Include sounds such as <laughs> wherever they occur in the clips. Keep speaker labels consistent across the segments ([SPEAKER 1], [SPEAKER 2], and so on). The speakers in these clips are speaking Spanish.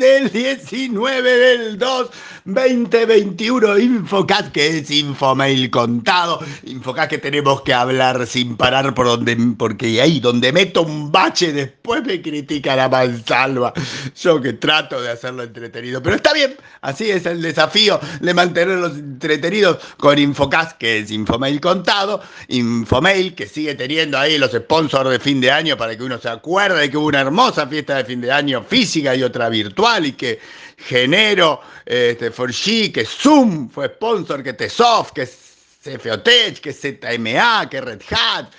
[SPEAKER 1] del 19 del 2 2021 Infocast, que es Infomail contado. Infocast que tenemos que hablar sin parar por donde, porque ahí donde meto un bache después me critica la mansalva. Yo que trato de hacerlo entretenido. Pero está bien, así es el desafío de mantenerlos entretenidos con Infocast, que es Infomail contado. Infomail que sigue teniendo ahí los sponsors de fin de año para que uno se acuerde de que hubo una hermosa fiesta de fin de año física y otra virtual y que Genero, este, Forgy, que Zoom fue sponsor, que Tsoft, que CFOTech, que ZMA, que Red Hat,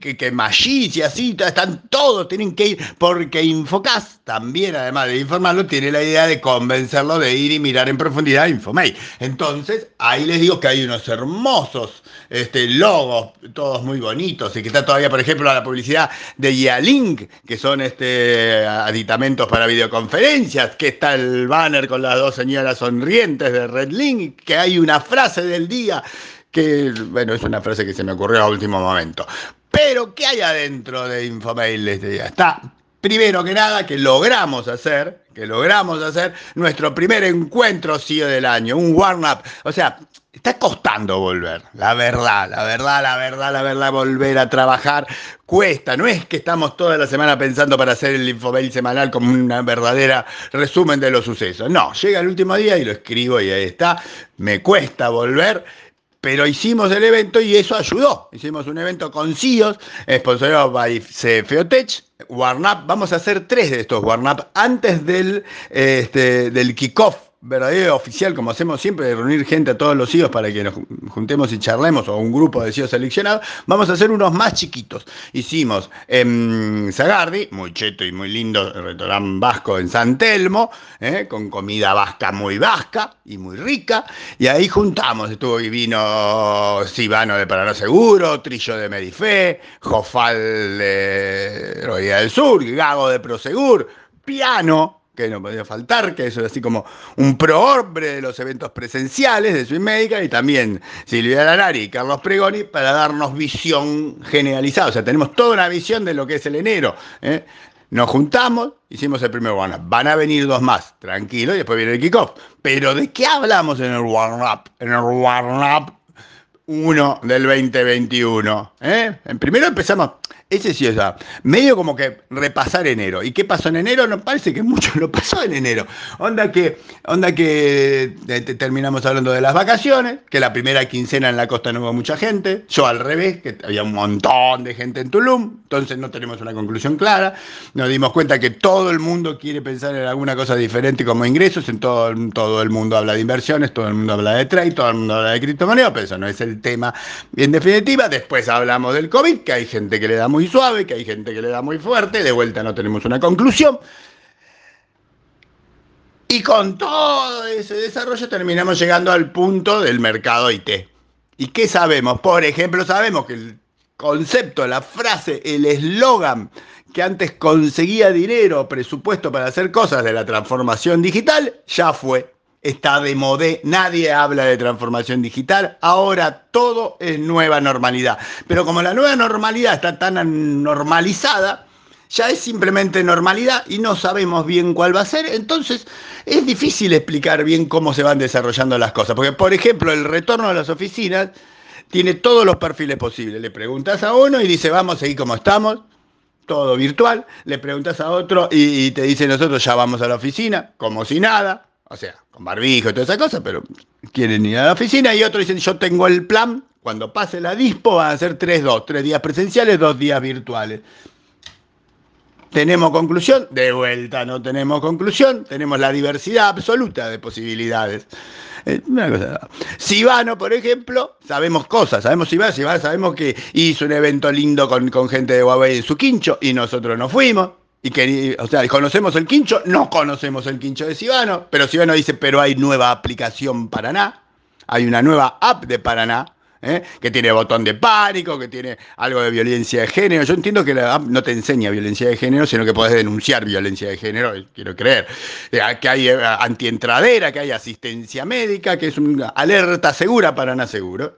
[SPEAKER 1] que, que Magis así, están todos, tienen que ir, porque Infocast también, además de informarlo, tiene la idea de convencerlo de ir y mirar en profundidad Infomail. Entonces, ahí les digo que hay unos hermosos este, logos, todos muy bonitos, y que está todavía, por ejemplo, la publicidad de Yalink, que son este, aditamentos para videoconferencias, que está el banner con las dos señoras sonrientes de Redlink, que hay una frase del día que, bueno, es una frase que se me ocurrió a último momento. Pero, ¿qué hay adentro de Infomail este día? Está, primero que nada, que logramos hacer, que logramos hacer nuestro primer encuentro CEO del año, un warm-up. O sea, está costando volver, la verdad, la verdad, la verdad, la verdad, volver a trabajar cuesta. No es que estamos toda la semana pensando para hacer el Infomail semanal como una verdadera resumen de los sucesos. No, llega el último día y lo escribo y ahí está. Me cuesta volver pero hicimos el evento y eso ayudó. Hicimos un evento con CIOs, sponsorado by CFOTech, Warnap. Vamos a hacer tres de estos Warnap antes del, este, del kickoff verdadero oficial, como hacemos siempre, de reunir gente a todos los CEOs para que nos juntemos y charlemos, o un grupo de CEOs seleccionados, vamos a hacer unos más chiquitos. Hicimos en Zagardi, muy cheto y muy lindo, restaurante vasco en San Telmo, ¿eh? con comida vasca muy vasca y muy rica, y ahí juntamos, estuvo y vino Sibano de Paraná Seguro, Trillo de Medife, Jofal de Roya del Sur, Gago de Prosegur, Piano, que no podía faltar, que eso es así como un prohombre de los eventos presenciales de Médica, y también Silvia Lanari y Carlos Pregoni para darnos visión generalizada. O sea, tenemos toda una visión de lo que es el enero. ¿eh? Nos juntamos, hicimos el primer warm-up. Van a venir dos más, tranquilo, y después viene el kickoff. Pero ¿de qué hablamos en el warm-up? En el warm-up 1 del 2021. ¿eh? Primero empezamos ese sí, o sea, medio como que repasar enero. ¿Y qué pasó en enero? No parece que mucho no pasó en enero. Onda que, onda que eh, terminamos hablando de las vacaciones, que la primera quincena en la costa no hubo mucha gente. Yo al revés, que había un montón de gente en Tulum. Entonces no tenemos una conclusión clara. Nos dimos cuenta que todo el mundo quiere pensar en alguna cosa diferente como ingresos. En todo, todo el mundo habla de inversiones, todo el mundo habla de trade, todo el mundo habla de criptomonedas, pero eso no es el tema. en definitiva, después hablamos del COVID, que hay gente que le da muy suave, que hay gente que le da muy fuerte, de vuelta no tenemos una conclusión. Y con todo ese desarrollo terminamos llegando al punto del mercado IT. ¿Y qué sabemos? Por ejemplo, sabemos que el concepto, la frase, el eslogan que antes conseguía dinero, presupuesto para hacer cosas de la transformación digital, ya fue está de modé, nadie habla de transformación digital, ahora todo es nueva normalidad. Pero como la nueva normalidad está tan normalizada, ya es simplemente normalidad y no sabemos bien cuál va a ser, entonces es difícil explicar bien cómo se van desarrollando las cosas. Porque, por ejemplo, el retorno a las oficinas tiene todos los perfiles posibles. Le preguntas a uno y dice, vamos a seguir como estamos, todo virtual. Le preguntas a otro y, y te dice, nosotros ya vamos a la oficina, como si nada o sea, con barbijo y toda esa cosa, pero quieren ir a la oficina y otros dicen, yo tengo el plan, cuando pase la dispo van a ser tres, dos, tres días presenciales, dos días virtuales. ¿Tenemos conclusión? De vuelta no tenemos conclusión, tenemos la diversidad absoluta de posibilidades. Eh, una cosa. Sibano, por ejemplo, sabemos cosas, sabemos Sibano, Sibano sabemos que hizo un evento lindo con, con gente de Huawei en su quincho y nosotros no fuimos. Y que, o sea, conocemos el quincho, no conocemos el quincho de Sibano, pero Sibano dice, pero hay nueva aplicación Paraná, hay una nueva app de Paraná, ¿eh? que tiene botón de pánico, que tiene algo de violencia de género. Yo entiendo que la app no te enseña violencia de género, sino que podés denunciar violencia de género, quiero creer. Eh, que hay eh, antientradera, que hay asistencia médica, que es una alerta segura, Paraná seguro.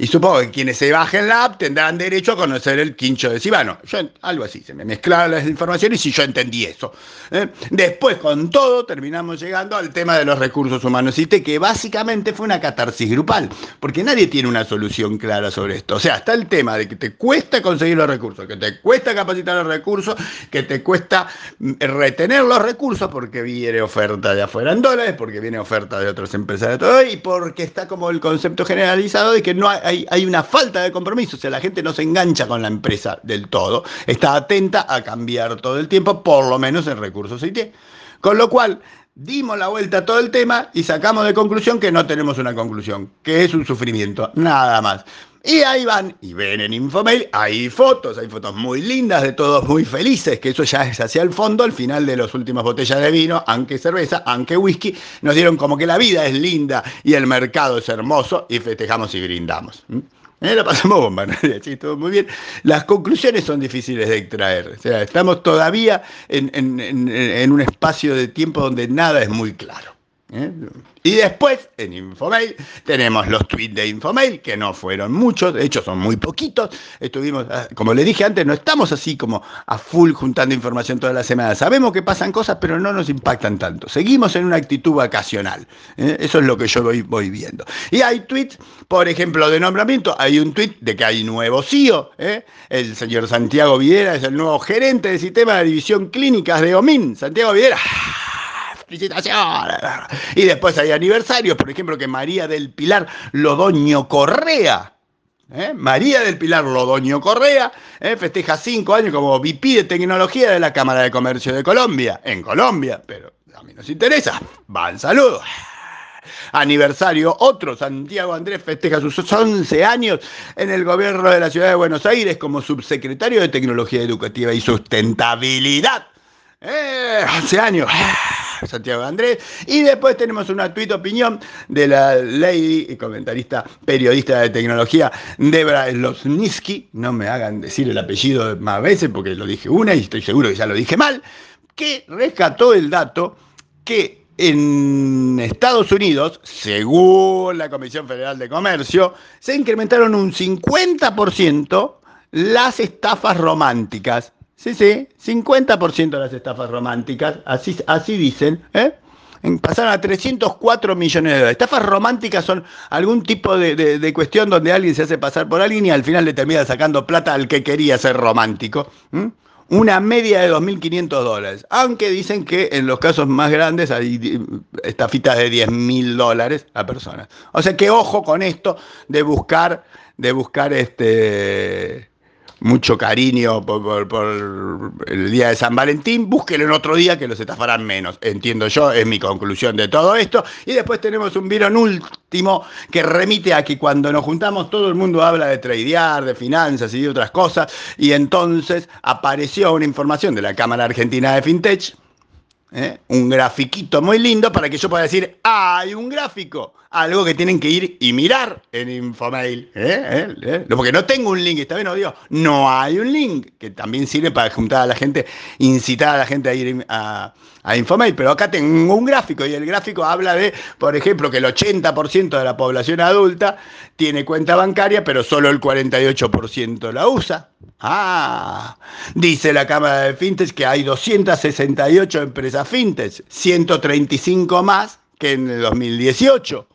[SPEAKER 1] Y supongo que quienes se bajen la app tendrán derecho a conocer el quincho de Sibano. Yo, algo así, se me mezclaron las informaciones y yo entendí eso. ¿eh? Después, con todo, terminamos llegando al tema de los recursos humanos y que básicamente fue una catarsis grupal, porque nadie tiene una solución clara sobre esto. O sea, está el tema de que te cuesta conseguir los recursos, que te cuesta capacitar los recursos, que te cuesta mm, retener los recursos porque viene oferta de afuera en dólares, porque viene oferta de otras empresas de todo, y porque está como el concepto generalizado de que no hay hay, una falta de compromiso, o sea, la gente no se engancha con la empresa del todo, está atenta a cambiar todo el tiempo, por lo menos en recursos IT. Con lo cual, dimos la vuelta a todo el tema y sacamos de conclusión que no tenemos una conclusión, que es un sufrimiento, nada más. Y ahí van y ven en Infomail, hay fotos, hay fotos muy lindas de todos muy felices, que eso ya es hacia el fondo, al final de las últimas botellas de vino, aunque cerveza, aunque whisky, nos dieron como que la vida es linda y el mercado es hermoso y festejamos y brindamos. ¿Eh? La pasamos bomba, <laughs> ¿no? sí, todo muy bien. Las conclusiones son difíciles de extraer, o sea, estamos todavía en un espacio de tiempo donde nada es muy claro. ¿Eh? Y después, en Infomail, tenemos los tweets de Infomail, que no fueron muchos, de hecho son muy poquitos. Estuvimos, ah, como le dije antes, no estamos así como a full juntando información toda la semana. Sabemos que pasan cosas, pero no nos impactan tanto. Seguimos en una actitud vacacional. ¿eh? Eso es lo que yo voy, viendo. Y hay tweets, por ejemplo, de nombramiento. Hay un tweet de que hay nuevo CEO. ¿eh? El señor Santiago Videra es el nuevo gerente del sistema de división clínicas de OMIN. Santiago Videra felicitaciones. Y después hay aniversarios, por ejemplo, que María del Pilar Lodoño Correa. ¿eh? María del Pilar Lodoño Correa ¿eh? festeja cinco años como VP de tecnología de la Cámara de Comercio de Colombia, en Colombia, pero a mí nos interesa. Van saludos. Aniversario, otro, Santiago Andrés festeja sus 11 años en el gobierno de la ciudad de Buenos Aires como subsecretario de Tecnología Educativa y Sustentabilidad. Eh, 11 años. <laughs> Santiago Andrés. Y después tenemos una tuit opinión de la lady y comentarista periodista de tecnología Debra Slosnitsky. No me hagan decir el apellido más veces porque lo dije una y estoy seguro que ya lo dije mal. Que rescató el dato que en Estados Unidos, según la Comisión Federal de Comercio, se incrementaron un 50% las estafas románticas. Sí, sí, 50% de las estafas románticas, así, así dicen, ¿eh? pasaron a 304 millones de dólares. Estafas románticas son algún tipo de, cuestión donde alguien se hace pasar por alguien y al final le termina sacando plata al que quería ser romántico. Una media de 2.500 dólares. Aunque dicen que en los casos más grandes hay estafitas de 10.000 dólares a personas. O sea que ojo con esto de buscar, de buscar este mucho cariño por, el día de San Valentín, búsquenlo en otro día que los estafarán menos. Entiendo yo, es mi conclusión de todo esto. Y después tenemos un virón último que remite a que cuando nos juntamos todo el mundo habla de tradear, de finanzas y de otras cosas. Y entonces apareció una información de la Cámara Argentina de FinTech ¿eh? un grafiquito muy lindo para que yo pueda decir, hay un gráfico, algo que tienen que ir y mirar en Infomail. ¿eh? ¿Eh? Porque no tengo un link, está bien, no digo, no hay un link, que también sirve para juntar a la gente, incitar a la gente a ir a, a Infomail, pero acá tengo un gráfico y el gráfico habla de, por ejemplo, que el 80% de la población adulta tiene cuenta bancaria, pero solo el 48% la usa. Ah, dice la Cámara de Fintech que hay 268 empresas fintech, 135 más que en el 2018.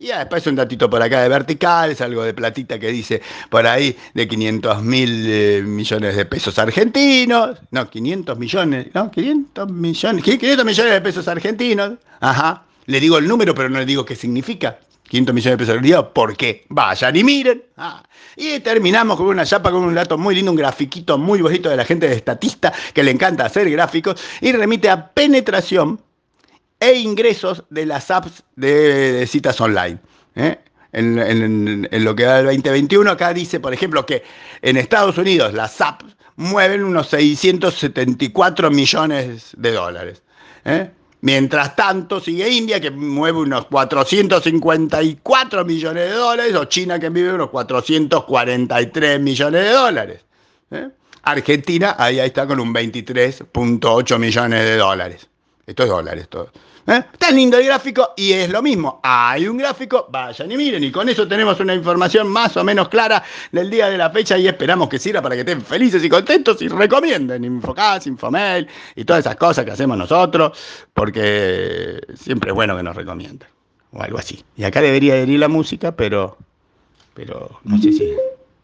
[SPEAKER 1] Y después un datito por acá de verticales, algo de platita que dice por ahí de 500 mil eh, millones de pesos argentinos. No, 500 millones, no, 500 millones, 500 millones de pesos argentinos. Ajá. Le digo el número, pero no le digo qué significa. 500 millones de pesos argentinos, ¿por qué? Vayan y miren. Ah. Y terminamos con una chapa, con un dato muy lindo, un grafiquito muy bonito de la gente de estatista que le encanta hacer gráficos y remite a penetración e ingresos de las apps de, citas online. ¿eh? En, lo que da el 2021, acá dice, por ejemplo, que en Estados Unidos las apps mueven unos 674 millones de dólares. ¿eh? Mientras tanto, sigue India, que mueve unos 454 millones de dólares, o China, que vive unos 443 millones de dólares. ¿eh? Argentina, ahí, ahí está con un 23.8 millones de dólares. Esto es dólares todo. ¿Eh? Está lindo el gráfico y es lo mismo. Hay un gráfico, vayan y miren. Y con eso tenemos una información más o menos clara del día de la fecha y esperamos que sirva para que estén felices y contentos y recomienden Infocas, Infomail y todas esas cosas que hacemos nosotros, porque siempre es bueno que nos recomienden. O algo así. Y acá debería ir la música, pero, pero no sé si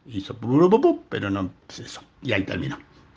[SPEAKER 1] hizo pero no es eso. Y ahí terminó.